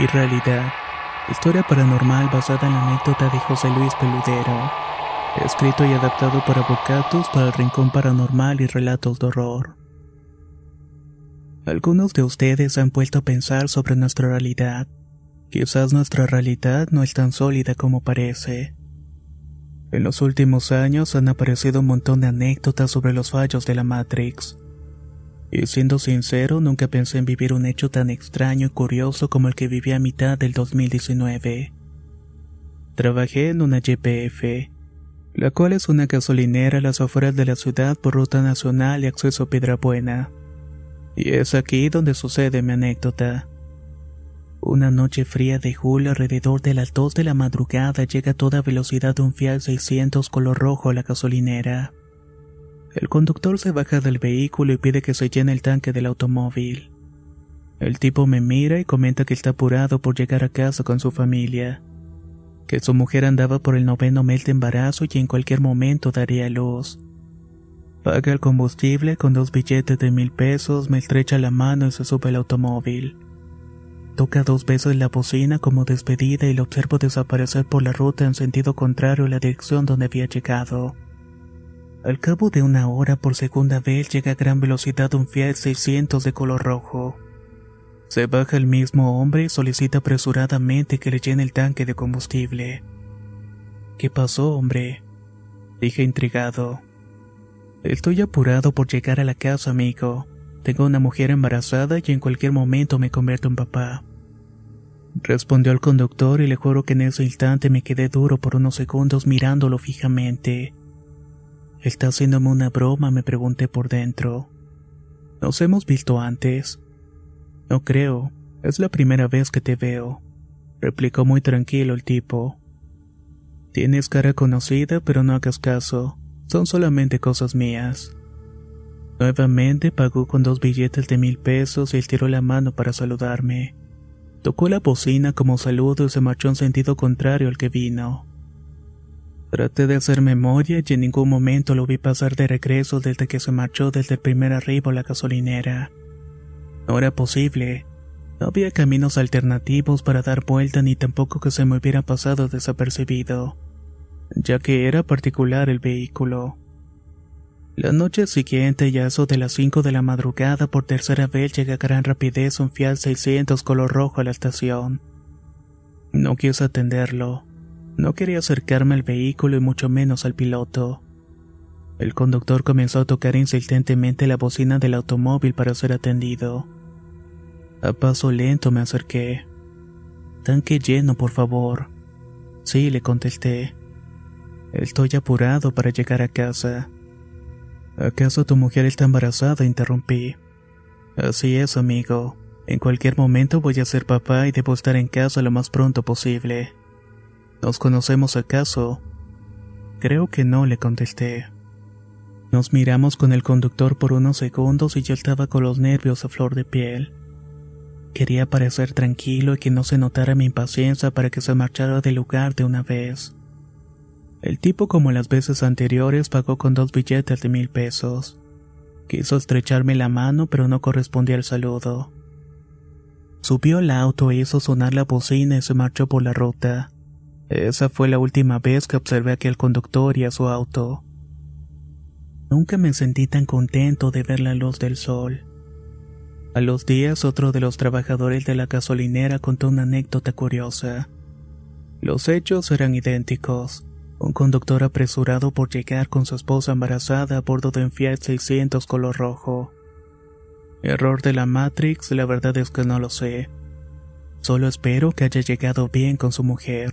Irrealidad. Historia paranormal basada en la anécdota de José Luis Peludero. Escrito y adaptado por Avocatus para el Rincón Paranormal y Relatos de Horror. Algunos de ustedes han vuelto a pensar sobre nuestra realidad. Quizás nuestra realidad no es tan sólida como parece. En los últimos años han aparecido un montón de anécdotas sobre los fallos de la Matrix. Y siendo sincero, nunca pensé en vivir un hecho tan extraño y curioso como el que viví a mitad del 2019. Trabajé en una YPF, la cual es una gasolinera a las afueras de la ciudad por ruta nacional y acceso a Piedrabuena. Y es aquí donde sucede mi anécdota. Una noche fría de julio alrededor de las 2 de la madrugada llega a toda velocidad un Fiat 600 color rojo a la gasolinera. El conductor se baja del vehículo y pide que se llene el tanque del automóvil. El tipo me mira y comenta que está apurado por llegar a casa con su familia, que su mujer andaba por el noveno mes de embarazo y en cualquier momento daría luz. Paga el combustible con dos billetes de mil pesos, me estrecha la mano y se sube al automóvil. Toca dos veces la bocina como despedida y lo observo desaparecer por la ruta en sentido contrario a la dirección donde había llegado. Al cabo de una hora por segunda vez llega a gran velocidad un Fiat 600 de color rojo. Se baja el mismo hombre y solicita apresuradamente que le llene el tanque de combustible. ¿Qué pasó, hombre? Dije intrigado. Estoy apurado por llegar a la casa, amigo. Tengo una mujer embarazada y en cualquier momento me convierto en papá. Respondió el conductor y le juro que en ese instante me quedé duro por unos segundos mirándolo fijamente. ¿Está haciéndome una broma? me pregunté por dentro. ¿Nos hemos visto antes? No creo, es la primera vez que te veo, replicó muy tranquilo el tipo. Tienes cara conocida, pero no hagas caso, son solamente cosas mías. Nuevamente pagó con dos billetes de mil pesos y estiró la mano para saludarme. Tocó la bocina como saludo y se marchó en sentido contrario al que vino. Traté de hacer memoria y en ningún momento lo vi pasar de regreso desde que se marchó desde el primer arribo a la gasolinera. No era posible. No había caminos alternativos para dar vuelta ni tampoco que se me hubiera pasado desapercibido, ya que era particular el vehículo. La noche siguiente, ya eso de las 5 de la madrugada, por tercera vez llega a gran rapidez un Fiat 600 color rojo a la estación. No quise atenderlo. No quería acercarme al vehículo y mucho menos al piloto. El conductor comenzó a tocar insistentemente la bocina del automóvil para ser atendido. A paso lento me acerqué. Tanque lleno, por favor. Sí, le contesté. Estoy apurado para llegar a casa. ¿Acaso tu mujer está embarazada? interrumpí. Así es, amigo. En cualquier momento voy a ser papá y debo estar en casa lo más pronto posible. ¿Nos conocemos acaso? Creo que no, le contesté. Nos miramos con el conductor por unos segundos y yo estaba con los nervios a flor de piel. Quería parecer tranquilo y que no se notara mi impaciencia para que se marchara del lugar de una vez. El tipo, como las veces anteriores, pagó con dos billetes de mil pesos. Quiso estrecharme la mano, pero no correspondía al saludo. Subió al auto e hizo sonar la bocina y se marchó por la ruta. Esa fue la última vez que observé a aquel conductor y a su auto. Nunca me sentí tan contento de ver la luz del sol. A los días, otro de los trabajadores de la gasolinera contó una anécdota curiosa. Los hechos eran idénticos. Un conductor apresurado por llegar con su esposa embarazada a bordo de un Fiat 600 color rojo. Error de la Matrix, la verdad es que no lo sé. Solo espero que haya llegado bien con su mujer.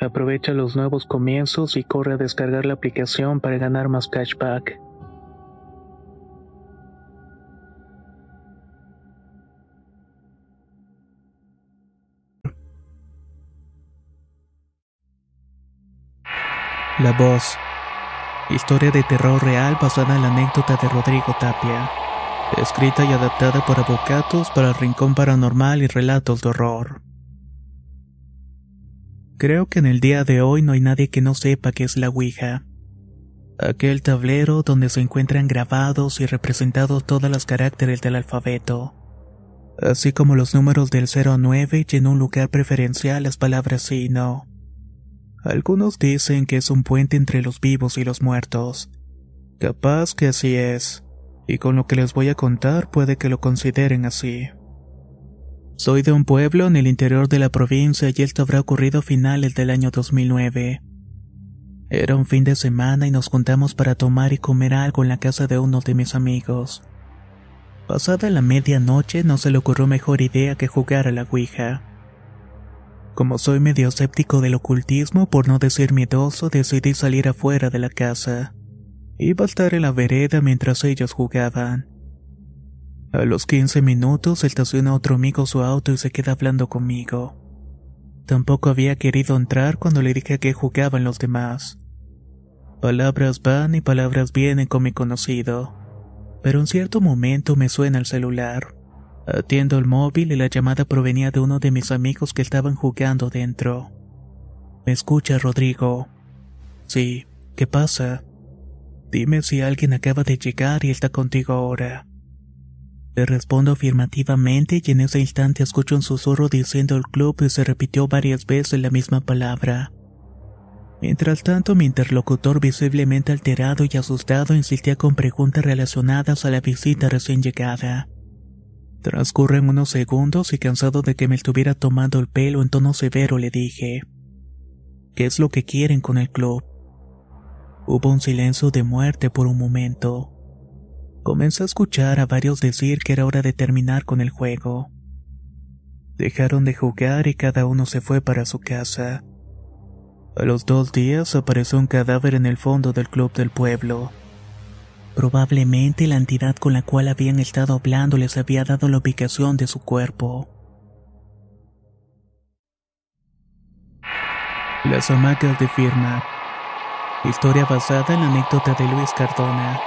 Aprovecha los nuevos comienzos y corre a descargar la aplicación para ganar más cashback. La voz. Historia de terror real basada en la anécdota de Rodrigo Tapia. Escrita y adaptada por Avocatos para el Rincón Paranormal y Relatos de Horror. Creo que en el día de hoy no hay nadie que no sepa qué es la Ouija. Aquel tablero donde se encuentran grabados y representados todos los caracteres del alfabeto, así como los números del 0 a 9 y en un lugar preferencial las palabras sí y no. Algunos dicen que es un puente entre los vivos y los muertos. Capaz que así es, y con lo que les voy a contar puede que lo consideren así. Soy de un pueblo en el interior de la provincia y esto habrá ocurrido a finales del año 2009. Era un fin de semana y nos juntamos para tomar y comer algo en la casa de uno de mis amigos. Pasada la medianoche no se le ocurrió mejor idea que jugar a la Ouija. Como soy medio escéptico del ocultismo, por no decir miedoso, decidí salir afuera de la casa. Iba a estar en la vereda mientras ellos jugaban. A los 15 minutos estaciona otro amigo su auto y se queda hablando conmigo. Tampoco había querido entrar cuando le dije que jugaban los demás. Palabras van y palabras vienen con mi conocido. Pero en cierto momento me suena el celular. Atiendo el móvil y la llamada provenía de uno de mis amigos que estaban jugando dentro. ¿Me escucha, Rodrigo? Sí, ¿qué pasa? Dime si alguien acaba de llegar y está contigo ahora. Le respondo afirmativamente y en ese instante escucho un susurro diciendo el club y se repitió varias veces la misma palabra. Mientras tanto, mi interlocutor, visiblemente alterado y asustado, insistía con preguntas relacionadas a la visita recién llegada. Transcurren unos segundos y cansado de que me estuviera tomando el pelo en tono severo, le dije: ¿Qué es lo que quieren con el club? Hubo un silencio de muerte por un momento. Comencé a escuchar a varios decir que era hora de terminar con el juego. Dejaron de jugar y cada uno se fue para su casa. A los dos días apareció un cadáver en el fondo del club del pueblo. Probablemente la entidad con la cual habían estado hablando les había dado la ubicación de su cuerpo. Las hamacas de firma. Historia basada en la anécdota de Luis Cardona.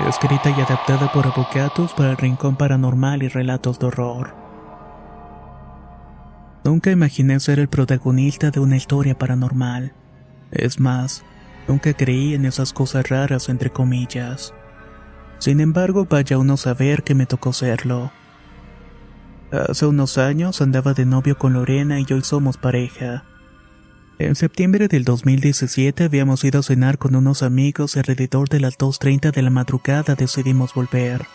Escrita y adaptada por Avocatus para el Rincón Paranormal y Relatos de Horror. Nunca imaginé ser el protagonista de una historia paranormal. Es más, nunca creí en esas cosas raras entre comillas. Sin embargo, vaya uno a saber que me tocó serlo. Hace unos años andaba de novio con Lorena y hoy somos pareja. En septiembre del 2017 habíamos ido a cenar con unos amigos y alrededor de las 2.30 de la madrugada decidimos volver.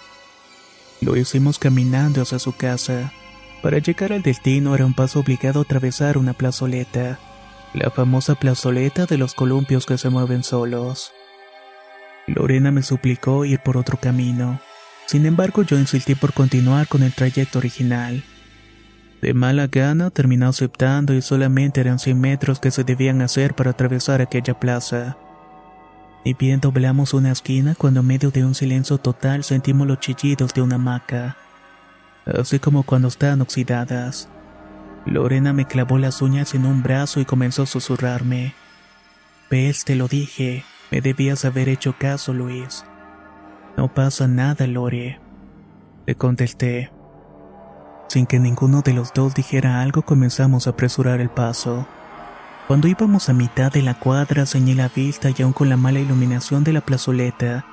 Lo hicimos caminando hacia su casa. Para llegar al destino era un paso obligado a atravesar una plazoleta, la famosa plazoleta de los columpios que se mueven solos. Lorena me suplicó ir por otro camino. Sin embargo, yo insistí por continuar con el trayecto original. De mala gana terminó aceptando y solamente eran 100 metros que se debían hacer para atravesar aquella plaza. Y bien doblamos una esquina cuando en medio de un silencio total sentimos los chillidos de una hamaca así como cuando están oxidadas. Lorena me clavó las uñas en un brazo y comenzó a susurrarme. Ves, te lo dije, me debías haber hecho caso, Luis. No pasa nada, Lore. Le contesté. Sin que ninguno de los dos dijera algo, comenzamos a apresurar el paso. Cuando íbamos a mitad de la cuadra, ceñí la vista y aún con la mala iluminación de la plazoleta,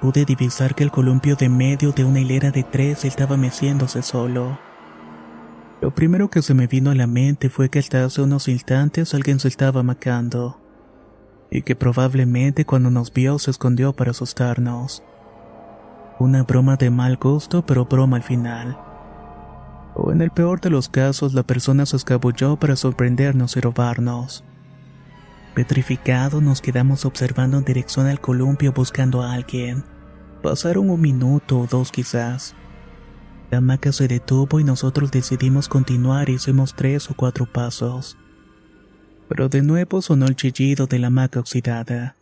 pude divisar que el columpio de medio de una hilera de tres estaba meciéndose solo. Lo primero que se me vino a la mente fue que hasta hace unos instantes alguien se estaba macando, y que probablemente cuando nos vio se escondió para asustarnos. Una broma de mal gusto, pero broma al final. O en el peor de los casos, la persona se escabulló para sorprendernos y robarnos. Petrificados nos quedamos observando en dirección al columpio buscando a alguien. Pasaron un minuto o dos quizás. La hamaca se detuvo y nosotros decidimos continuar y hicimos tres o cuatro pasos. Pero de nuevo sonó el chillido de la hamaca oxidada.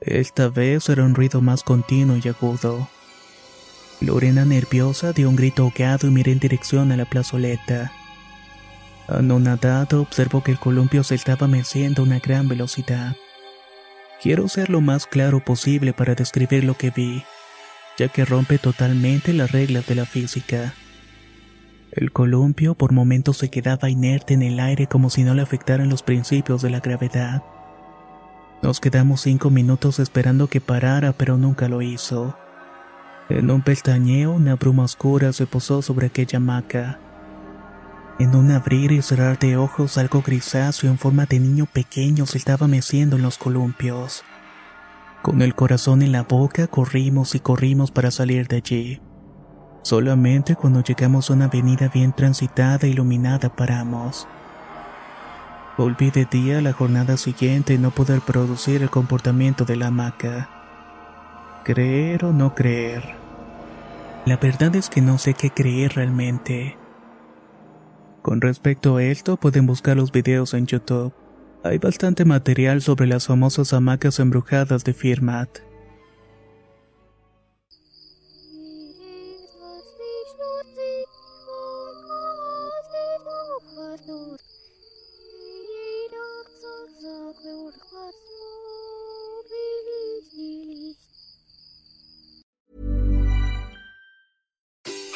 Esta vez era un ruido más continuo y agudo. Lorena nerviosa dio un grito ahogado y miré en dirección a la plazoleta. Anonadado, observo que el columpio se estaba meciendo a una gran velocidad. Quiero ser lo más claro posible para describir lo que vi, ya que rompe totalmente las reglas de la física. El columpio por momentos se quedaba inerte en el aire como si no le afectaran los principios de la gravedad. Nos quedamos cinco minutos esperando que parara, pero nunca lo hizo. En un pestañeo, una bruma oscura se posó sobre aquella hamaca. En un abrir y cerrar de ojos algo grisáceo en forma de niño pequeño se estaba meciendo en los columpios. Con el corazón en la boca corrimos y corrimos para salir de allí. Solamente cuando llegamos a una avenida bien transitada e iluminada paramos. Volví de día la jornada siguiente y no poder producir el comportamiento de la hamaca. Creer o no creer. La verdad es que no sé qué creer realmente. Con respecto a esto, pueden buscar los videos en YouTube. Hay bastante material sobre las famosas hamacas embrujadas de Firmat.